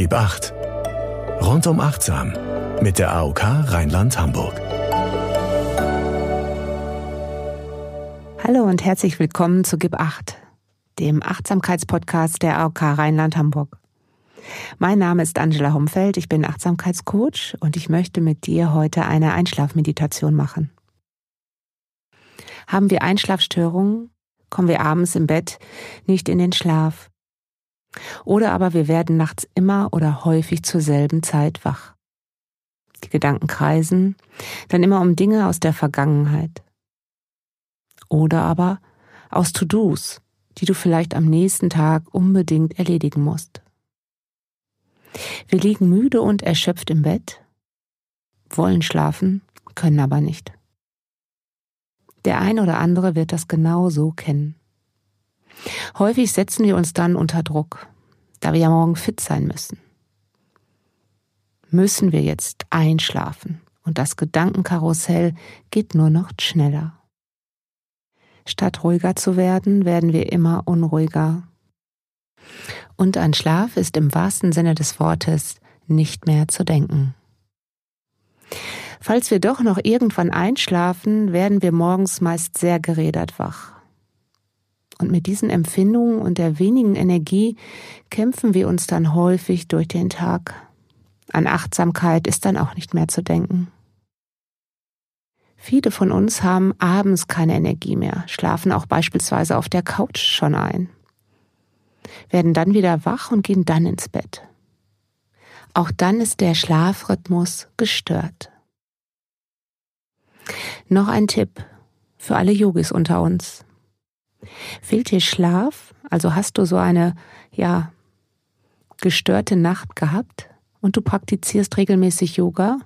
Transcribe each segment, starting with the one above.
Gib acht. Rundum achtsam mit der AOK Rheinland-Hamburg. Hallo und herzlich willkommen zu Gib acht, dem Achtsamkeitspodcast der AOK Rheinland-Hamburg. Mein Name ist Angela Homfeld, ich bin Achtsamkeitscoach und ich möchte mit dir heute eine Einschlafmeditation machen. Haben wir Einschlafstörungen, kommen wir abends im Bett nicht in den Schlaf. Oder aber wir werden nachts immer oder häufig zur selben Zeit wach. Die Gedanken kreisen, dann immer um Dinge aus der Vergangenheit. Oder aber aus To-Dos, die du vielleicht am nächsten Tag unbedingt erledigen musst. Wir liegen müde und erschöpft im Bett, wollen schlafen, können aber nicht. Der ein oder andere wird das genau so kennen. Häufig setzen wir uns dann unter Druck, da wir ja morgen fit sein müssen. Müssen wir jetzt einschlafen und das Gedankenkarussell geht nur noch schneller. Statt ruhiger zu werden, werden wir immer unruhiger. Und an Schlaf ist im wahrsten Sinne des Wortes nicht mehr zu denken. Falls wir doch noch irgendwann einschlafen, werden wir morgens meist sehr gerädert wach. Und mit diesen Empfindungen und der wenigen Energie kämpfen wir uns dann häufig durch den Tag. An Achtsamkeit ist dann auch nicht mehr zu denken. Viele von uns haben abends keine Energie mehr, schlafen auch beispielsweise auf der Couch schon ein, werden dann wieder wach und gehen dann ins Bett. Auch dann ist der Schlafrhythmus gestört. Noch ein Tipp für alle Yogis unter uns. Fehlt dir Schlaf? Also hast du so eine, ja, gestörte Nacht gehabt und du praktizierst regelmäßig Yoga?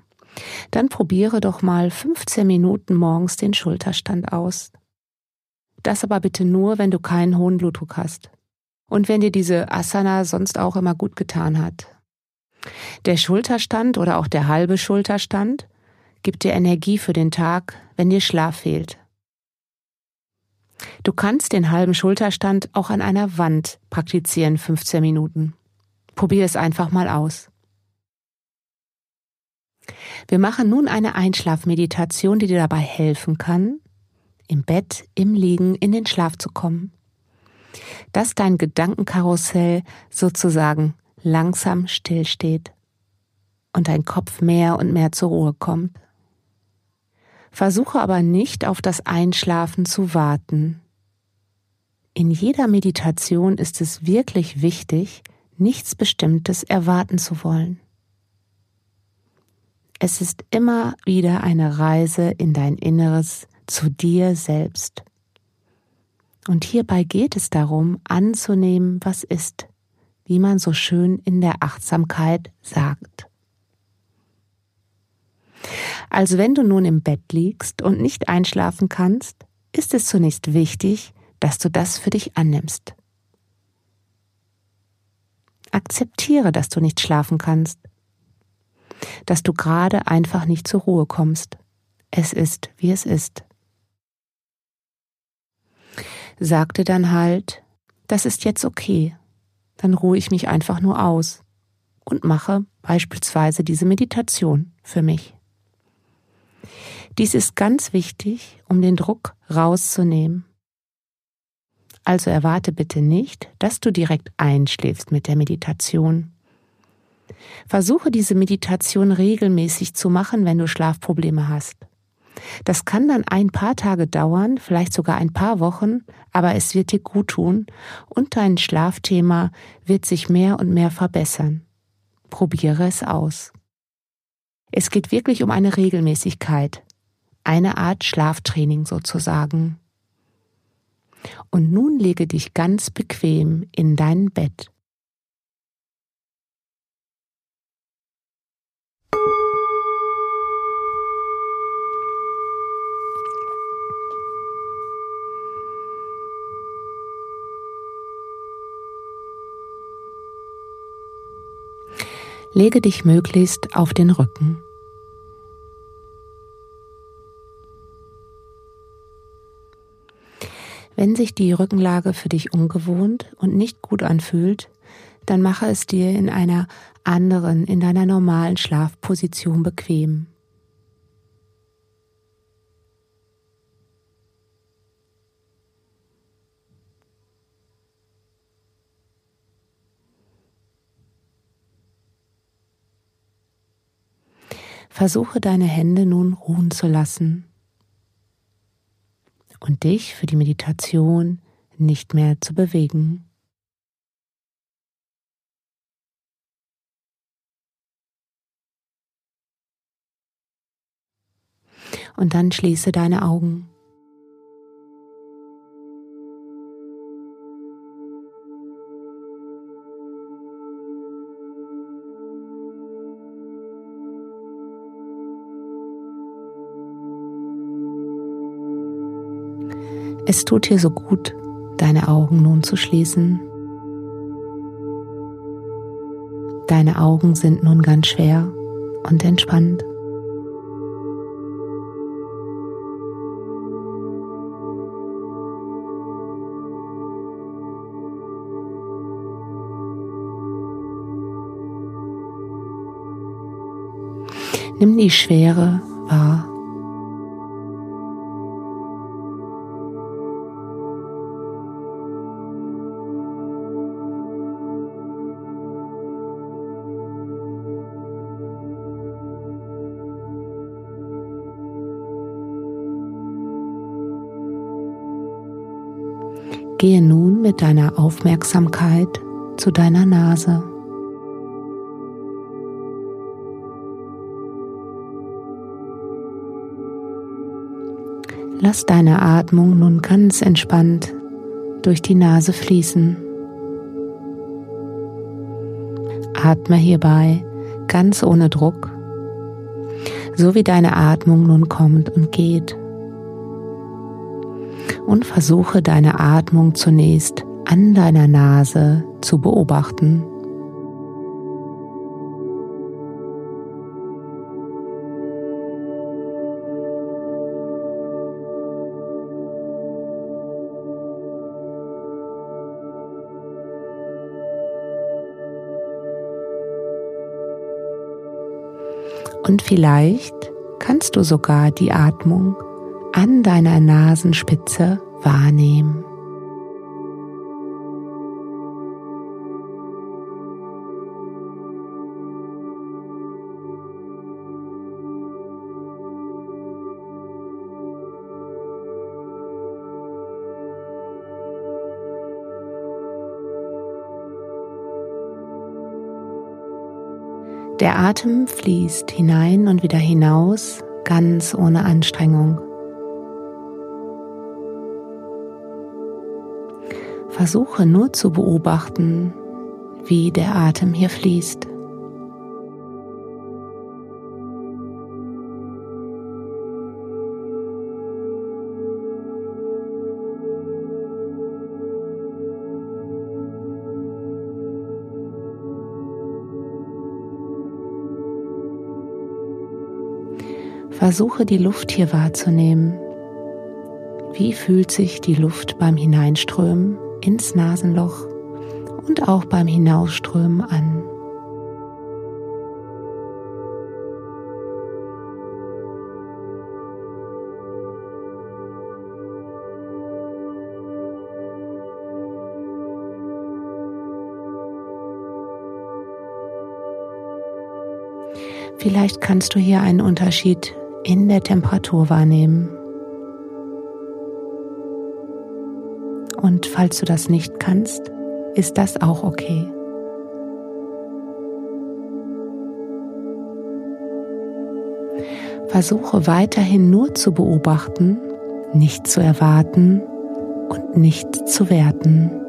Dann probiere doch mal 15 Minuten morgens den Schulterstand aus. Das aber bitte nur, wenn du keinen hohen Blutdruck hast. Und wenn dir diese Asana sonst auch immer gut getan hat. Der Schulterstand oder auch der halbe Schulterstand gibt dir Energie für den Tag, wenn dir Schlaf fehlt. Du kannst den halben Schulterstand auch an einer Wand praktizieren, 15 Minuten. Probier es einfach mal aus. Wir machen nun eine Einschlafmeditation, die dir dabei helfen kann, im Bett, im Liegen in den Schlaf zu kommen. Dass dein Gedankenkarussell sozusagen langsam stillsteht und dein Kopf mehr und mehr zur Ruhe kommt. Versuche aber nicht auf das Einschlafen zu warten. In jeder Meditation ist es wirklich wichtig, nichts Bestimmtes erwarten zu wollen. Es ist immer wieder eine Reise in dein Inneres zu dir selbst. Und hierbei geht es darum, anzunehmen, was ist, wie man so schön in der Achtsamkeit sagt. Also wenn du nun im Bett liegst und nicht einschlafen kannst, ist es zunächst wichtig, dass du das für dich annimmst. Akzeptiere, dass du nicht schlafen kannst, dass du gerade einfach nicht zur Ruhe kommst. Es ist, wie es ist. Sagte dann halt, das ist jetzt okay, dann ruhe ich mich einfach nur aus und mache beispielsweise diese Meditation für mich. Dies ist ganz wichtig, um den Druck rauszunehmen. Also erwarte bitte nicht, dass du direkt einschläfst mit der Meditation. Versuche diese Meditation regelmäßig zu machen, wenn du Schlafprobleme hast. Das kann dann ein paar Tage dauern, vielleicht sogar ein paar Wochen, aber es wird dir gut tun und dein Schlafthema wird sich mehr und mehr verbessern. Probiere es aus. Es geht wirklich um eine Regelmäßigkeit, eine Art Schlaftraining sozusagen. Und nun lege dich ganz bequem in dein Bett. Lege dich möglichst auf den Rücken. Wenn sich die Rückenlage für dich ungewohnt und nicht gut anfühlt, dann mache es dir in einer anderen, in deiner normalen Schlafposition bequem. Versuche deine Hände nun ruhen zu lassen und dich für die Meditation nicht mehr zu bewegen. Und dann schließe deine Augen. Es tut dir so gut, deine Augen nun zu schließen. Deine Augen sind nun ganz schwer und entspannt. Nimm die Schwere wahr. Mit deiner Aufmerksamkeit zu deiner Nase. Lass deine Atmung nun ganz entspannt durch die Nase fließen. Atme hierbei ganz ohne Druck, so wie deine Atmung nun kommt und geht und versuche deine Atmung zunächst an deiner Nase zu beobachten. Und vielleicht kannst du sogar die Atmung an deiner Nasenspitze wahrnehmen. Der Atem fließt hinein und wieder hinaus, ganz ohne Anstrengung. Versuche nur zu beobachten, wie der Atem hier fließt. Versuche die Luft hier wahrzunehmen. Wie fühlt sich die Luft beim Hineinströmen ins Nasenloch und auch beim Hinausströmen an. Vielleicht kannst du hier einen Unterschied in der Temperatur wahrnehmen. Falls du das nicht kannst, ist das auch okay. Versuche weiterhin nur zu beobachten, nicht zu erwarten und nicht zu werten.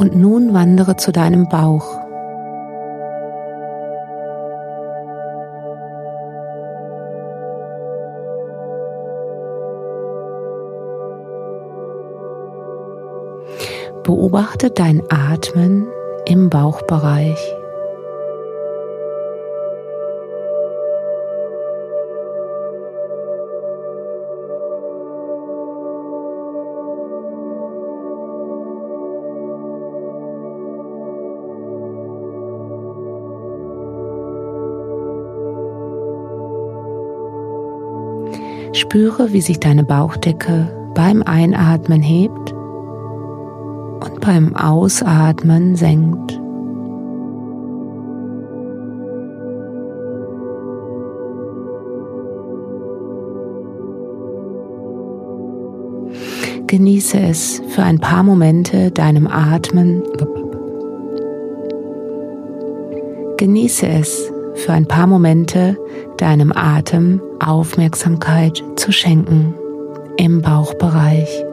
Und nun wandere zu deinem Bauch. Beobachte dein Atmen im Bauchbereich. Spüre, wie sich deine Bauchdecke beim Einatmen hebt und beim Ausatmen senkt. Genieße es für ein paar Momente deinem Atmen. Genieße es für ein paar Momente deinem Atem Aufmerksamkeit zu schenken im Bauchbereich.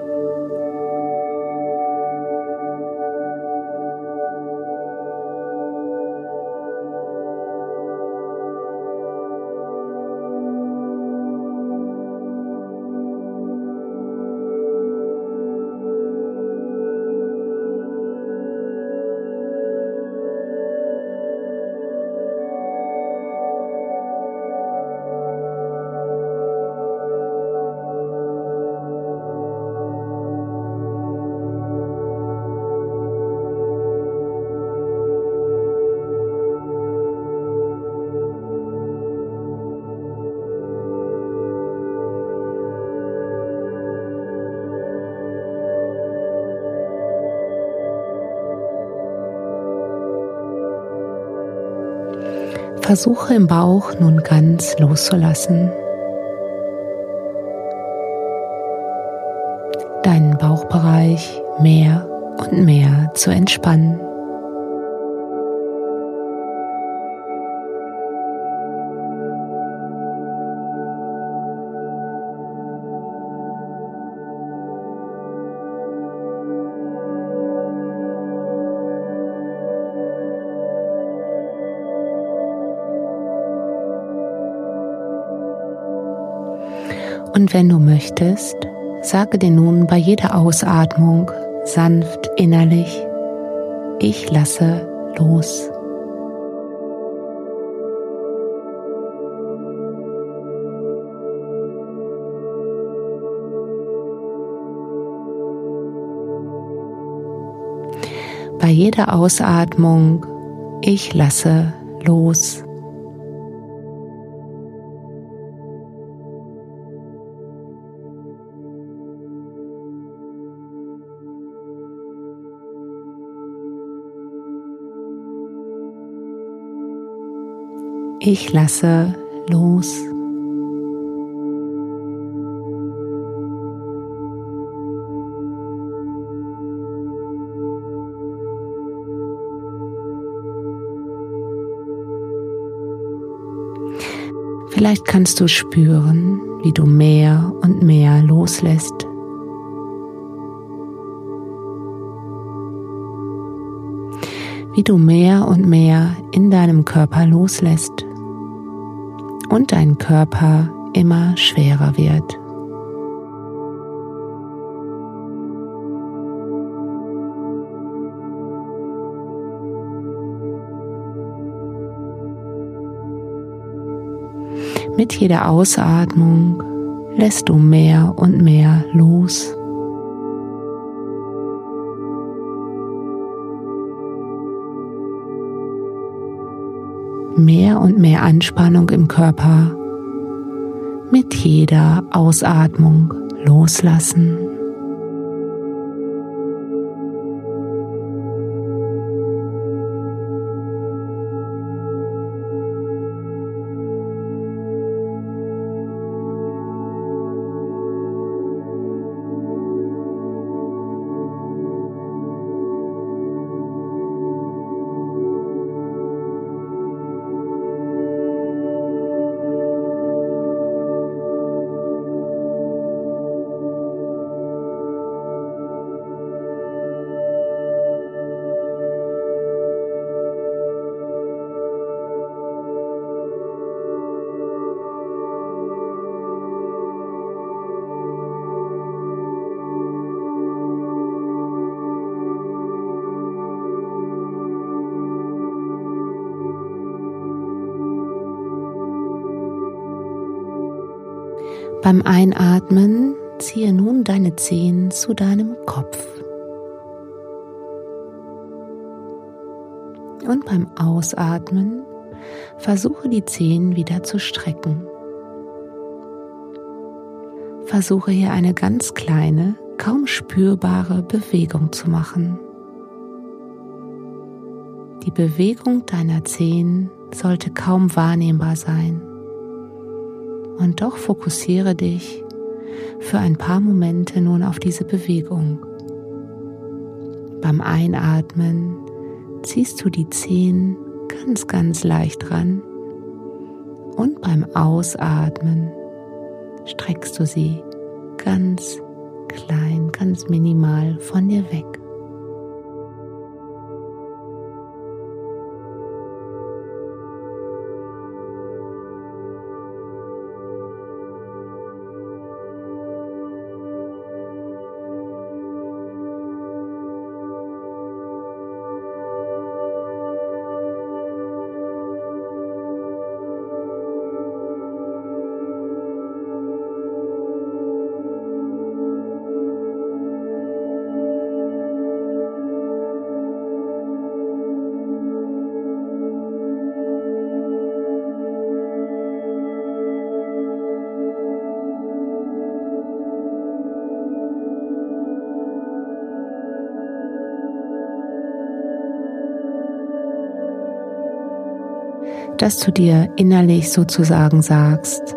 Versuche im Bauch nun ganz loszulassen. Deinen Bauchbereich mehr und mehr zu entspannen. Und wenn du möchtest, sage dir nun bei jeder Ausatmung sanft innerlich, ich lasse los. Bei jeder Ausatmung, ich lasse los. Ich lasse los. Vielleicht kannst du spüren, wie du mehr und mehr loslässt. Wie du mehr und mehr in deinem Körper loslässt und dein Körper immer schwerer wird. Mit jeder Ausatmung lässt du mehr und mehr los. Mehr und mehr Anspannung im Körper mit jeder Ausatmung loslassen. Beim Einatmen ziehe nun deine Zehen zu deinem Kopf. Und beim Ausatmen versuche die Zehen wieder zu strecken. Versuche hier eine ganz kleine, kaum spürbare Bewegung zu machen. Die Bewegung deiner Zehen sollte kaum wahrnehmbar sein. Und doch fokussiere dich für ein paar Momente nun auf diese Bewegung. Beim Einatmen ziehst du die Zehen ganz, ganz leicht ran und beim Ausatmen streckst du sie ganz klein, ganz minimal von dir weg. Dass du dir innerlich sozusagen sagst,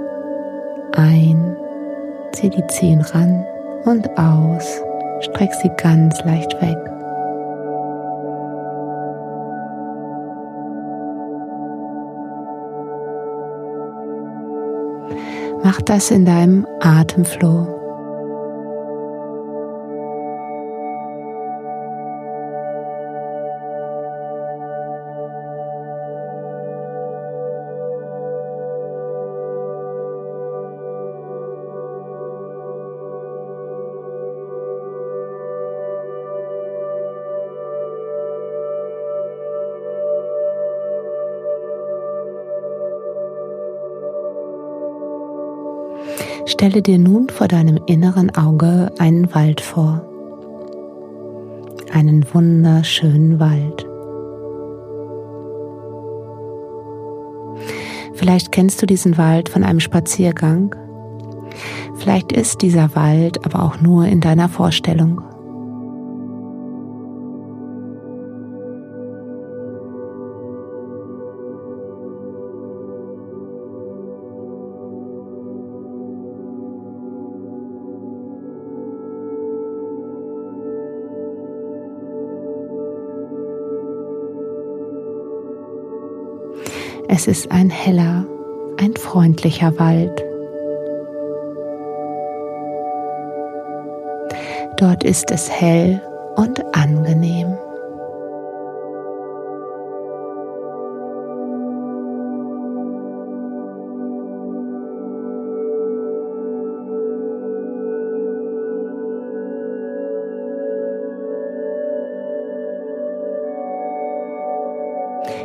ein, zieh die Zehen ran und aus, streck sie ganz leicht weg. Mach das in deinem Atemflow. Stelle dir nun vor deinem inneren Auge einen Wald vor. Einen wunderschönen Wald. Vielleicht kennst du diesen Wald von einem Spaziergang. Vielleicht ist dieser Wald aber auch nur in deiner Vorstellung. Es ist ein heller, ein freundlicher Wald. Dort ist es hell und angenehm.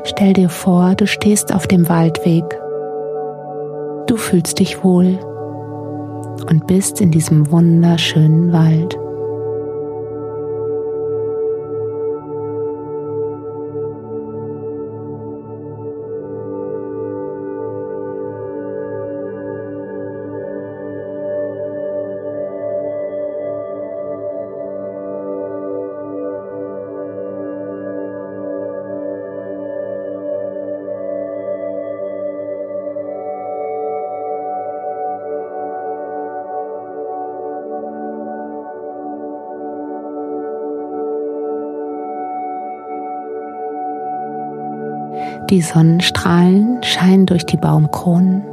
Stell dir vor, du stehst auf dem Waldweg. Du fühlst dich wohl und bist in diesem wunderschönen Wald. Die Sonnenstrahlen scheinen durch die Baumkronen.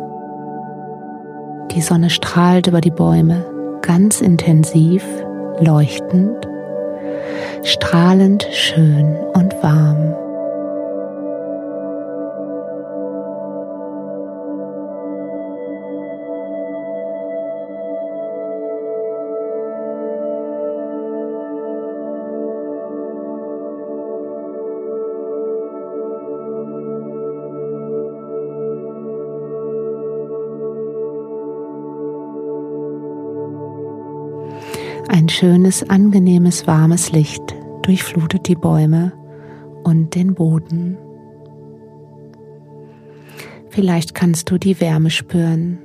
Die Sonne strahlt über die Bäume ganz intensiv, leuchtend, strahlend schön und warm. Ein schönes, angenehmes, warmes Licht durchflutet die Bäume und den Boden. Vielleicht kannst du die Wärme spüren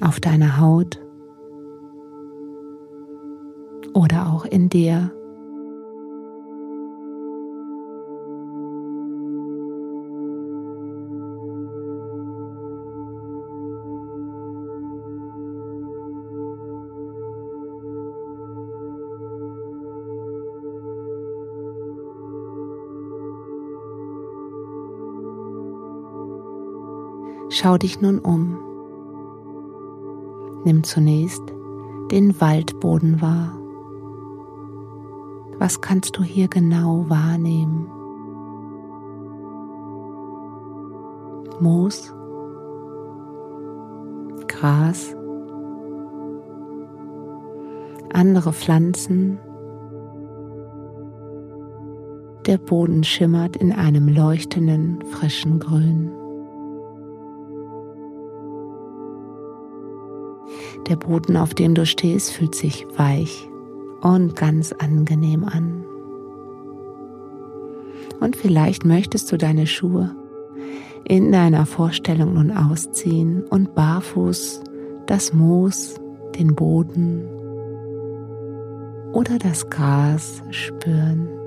auf deiner Haut oder auch in dir. Schau dich nun um. Nimm zunächst den Waldboden wahr. Was kannst du hier genau wahrnehmen? Moos, Gras, andere Pflanzen. Der Boden schimmert in einem leuchtenden, frischen Grün. Der Boden, auf dem du stehst, fühlt sich weich und ganz angenehm an. Und vielleicht möchtest du deine Schuhe in deiner Vorstellung nun ausziehen und barfuß das Moos, den Boden oder das Gras spüren.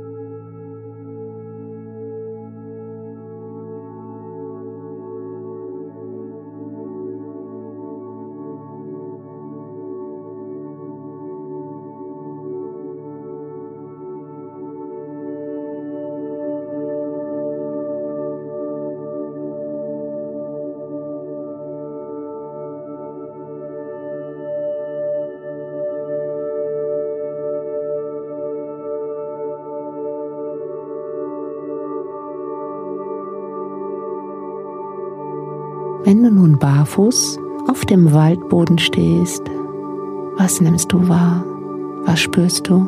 Barfuß auf dem Waldboden stehst, was nimmst du wahr? Was spürst du?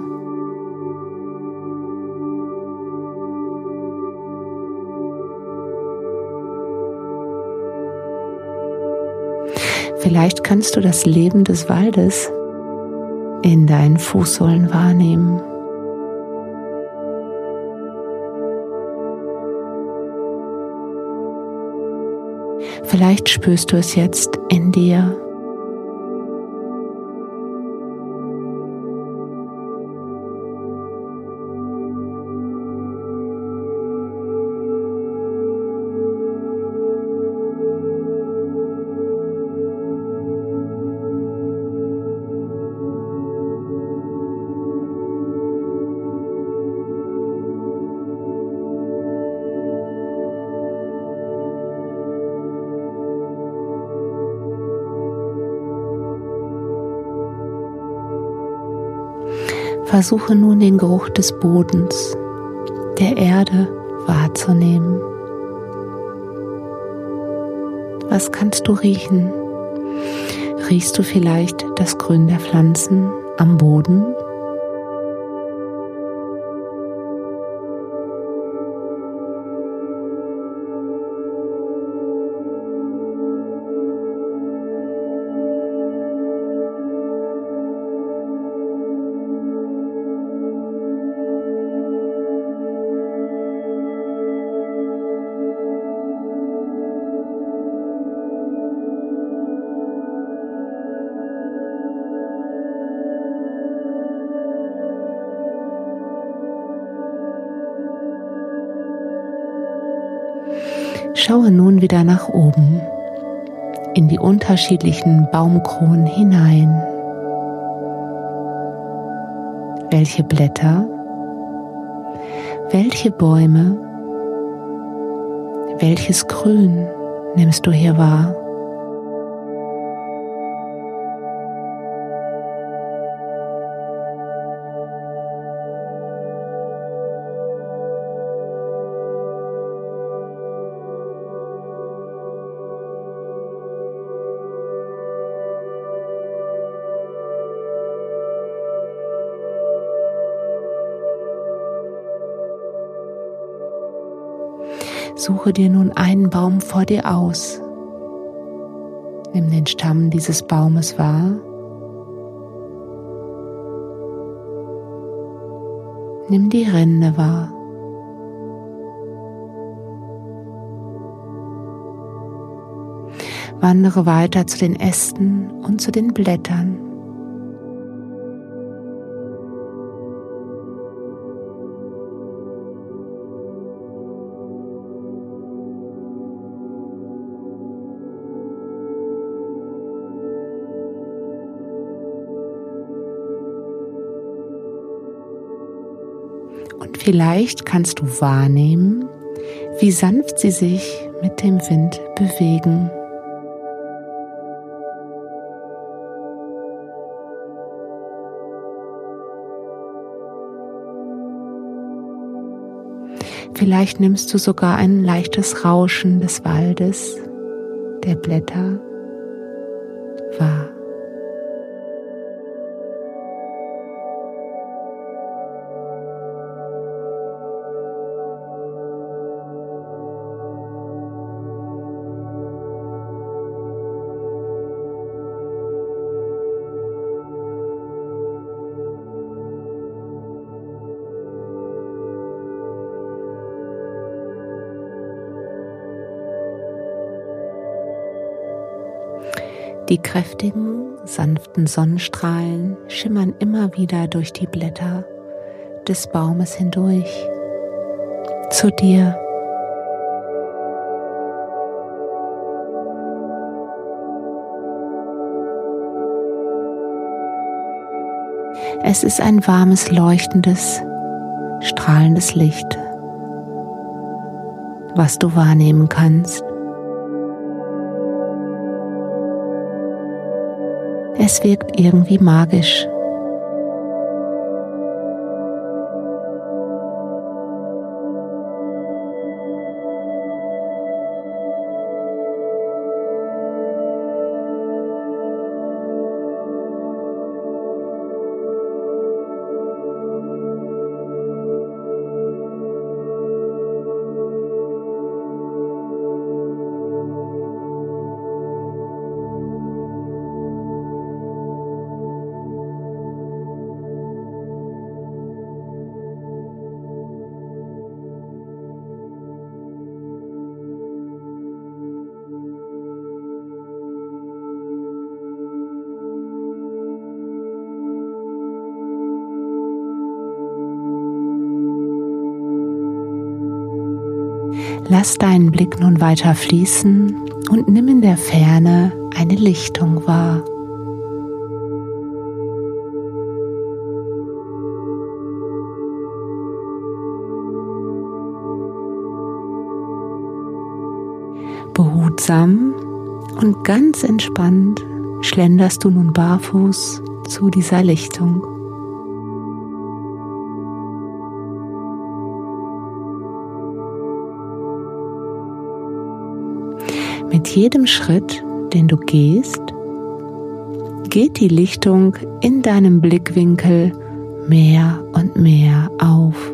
Vielleicht kannst du das Leben des Waldes in deinen Fußsohlen wahrnehmen. Vielleicht spürst du es jetzt in dir. Versuche nun den Geruch des Bodens, der Erde wahrzunehmen. Was kannst du riechen? Riechst du vielleicht das Grün der Pflanzen am Boden? Schaue nun wieder nach oben in die unterschiedlichen Baumkronen hinein. Welche Blätter, welche Bäume, welches Grün nimmst du hier wahr? Suche dir nun einen Baum vor dir aus. Nimm den Stamm dieses Baumes wahr. Nimm die Rinde wahr. Wandere weiter zu den Ästen und zu den Blättern. Vielleicht kannst du wahrnehmen, wie sanft sie sich mit dem Wind bewegen. Vielleicht nimmst du sogar ein leichtes Rauschen des Waldes, der Blätter Die kräftigen, sanften Sonnenstrahlen schimmern immer wieder durch die Blätter des Baumes hindurch zu dir. Es ist ein warmes, leuchtendes, strahlendes Licht, was du wahrnehmen kannst. Es wirkt irgendwie magisch. Lass deinen Blick nun weiter fließen und nimm in der Ferne eine Lichtung wahr. Behutsam und ganz entspannt schlenderst du nun barfuß zu dieser Lichtung. Jedem Schritt, den du gehst, geht die Lichtung in deinem Blickwinkel mehr und mehr auf.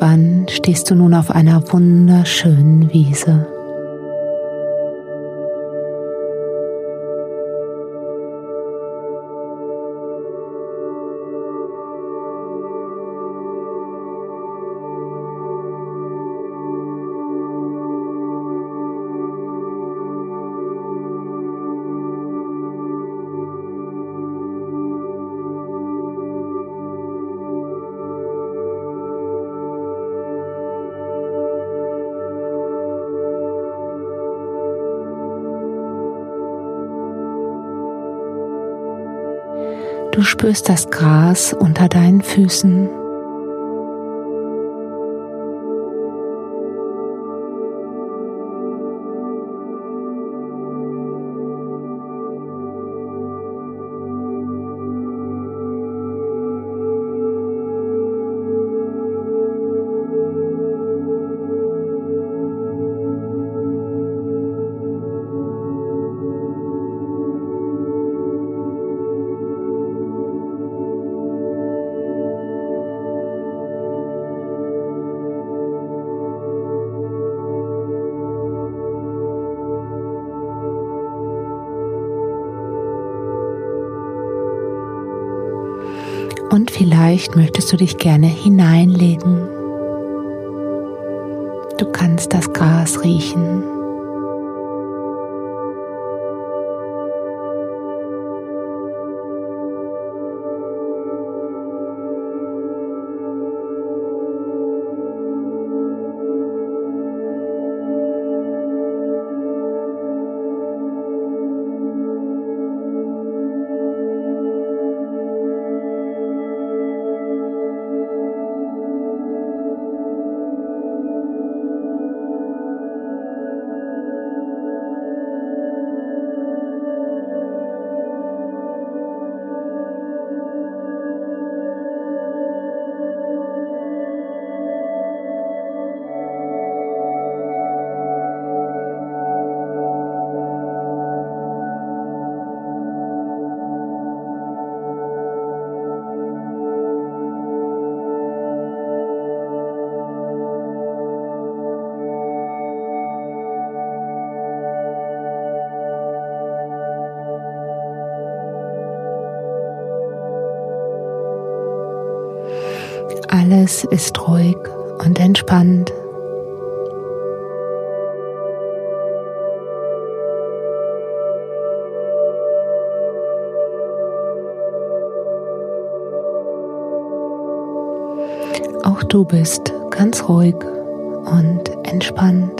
Irgendwann stehst du nun auf einer wunderschönen Wiese. Spürst das Gras unter deinen Füßen. Und vielleicht möchtest du dich gerne hineinlegen. Du kannst das Gras riechen. Alles ist ruhig und entspannt. Auch du bist ganz ruhig und entspannt.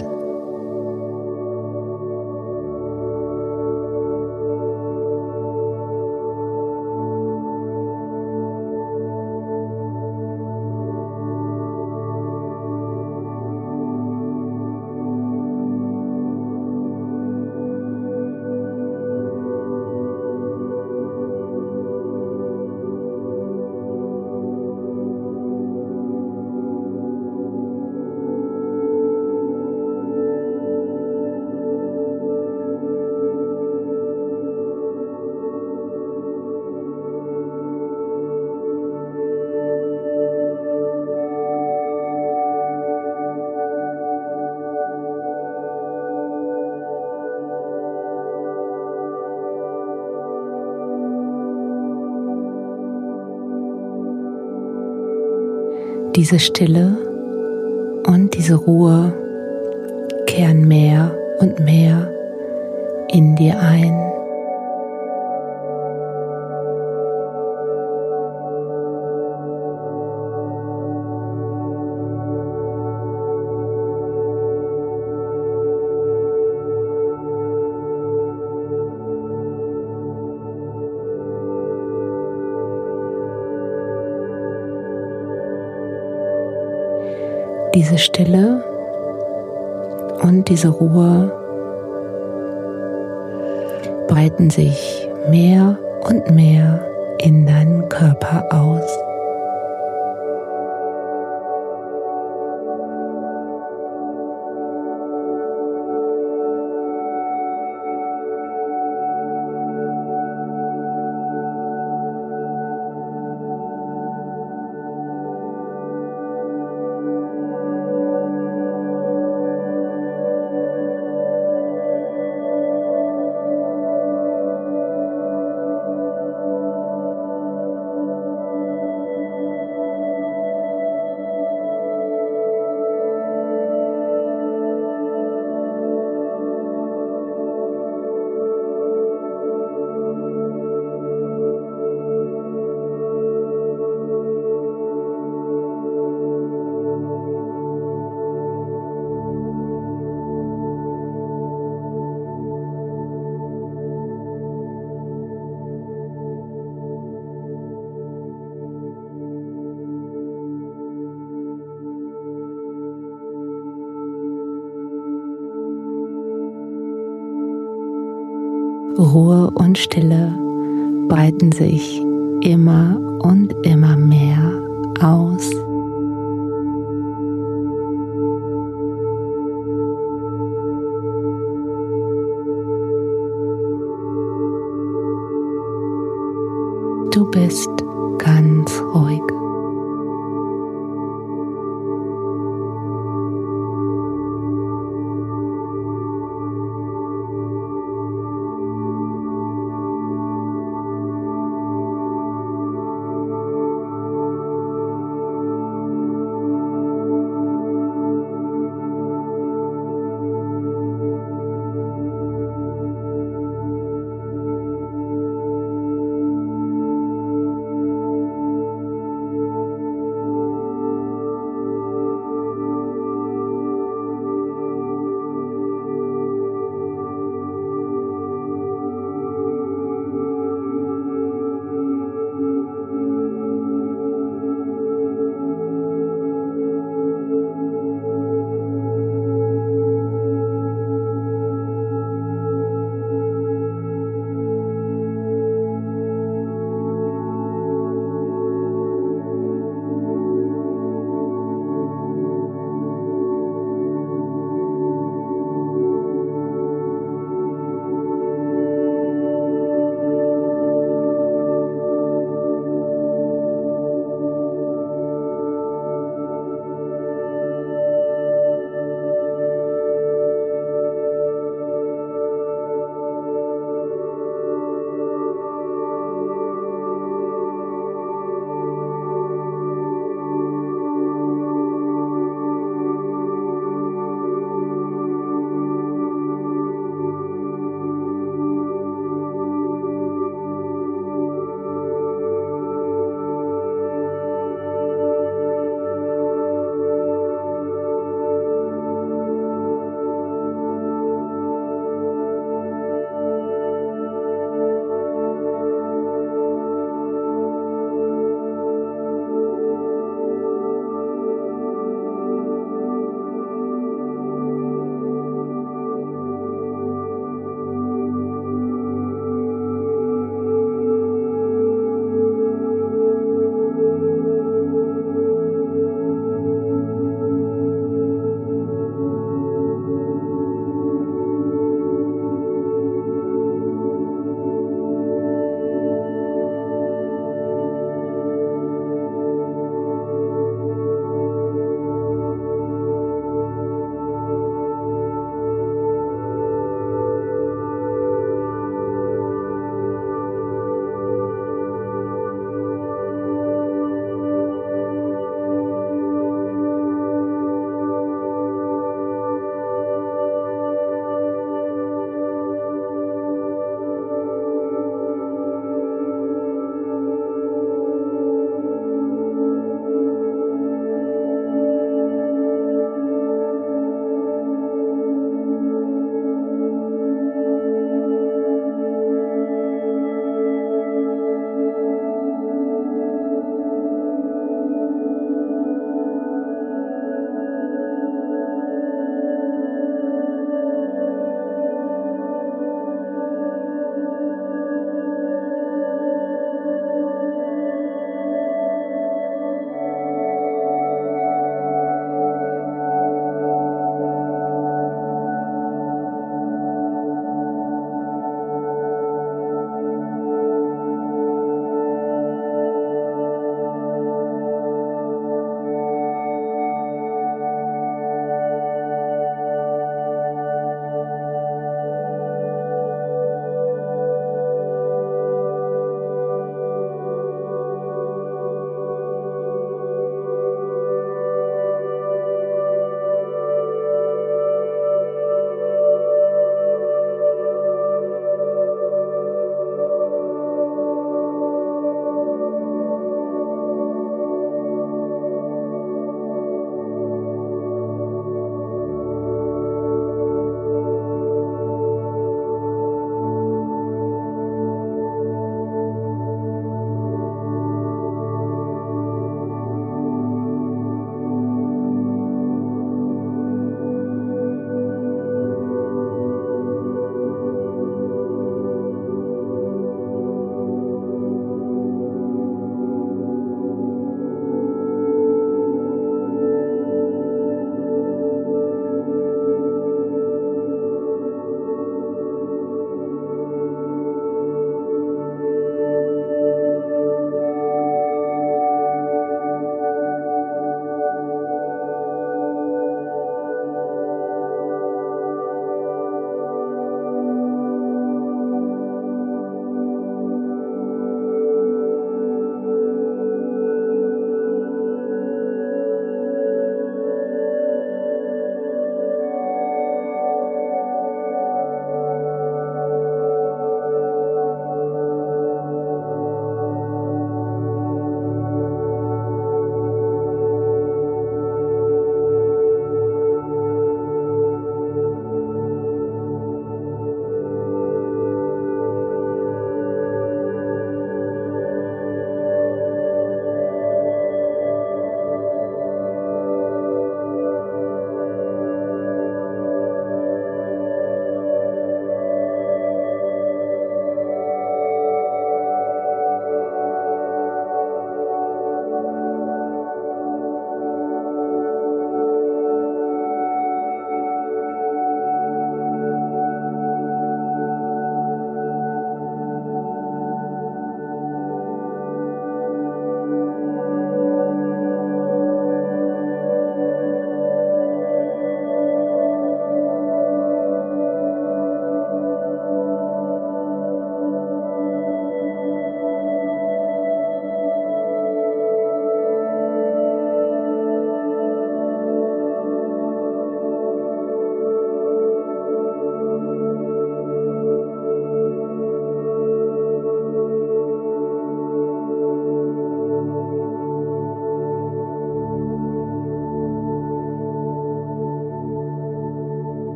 Diese Stille und diese Ruhe kehren mehr und mehr in dir ein. Diese Stille und diese Ruhe breiten sich mehr und mehr in deinen Körper aus. Ruhe und Stille breiten sich immer und immer mehr aus. Du bist.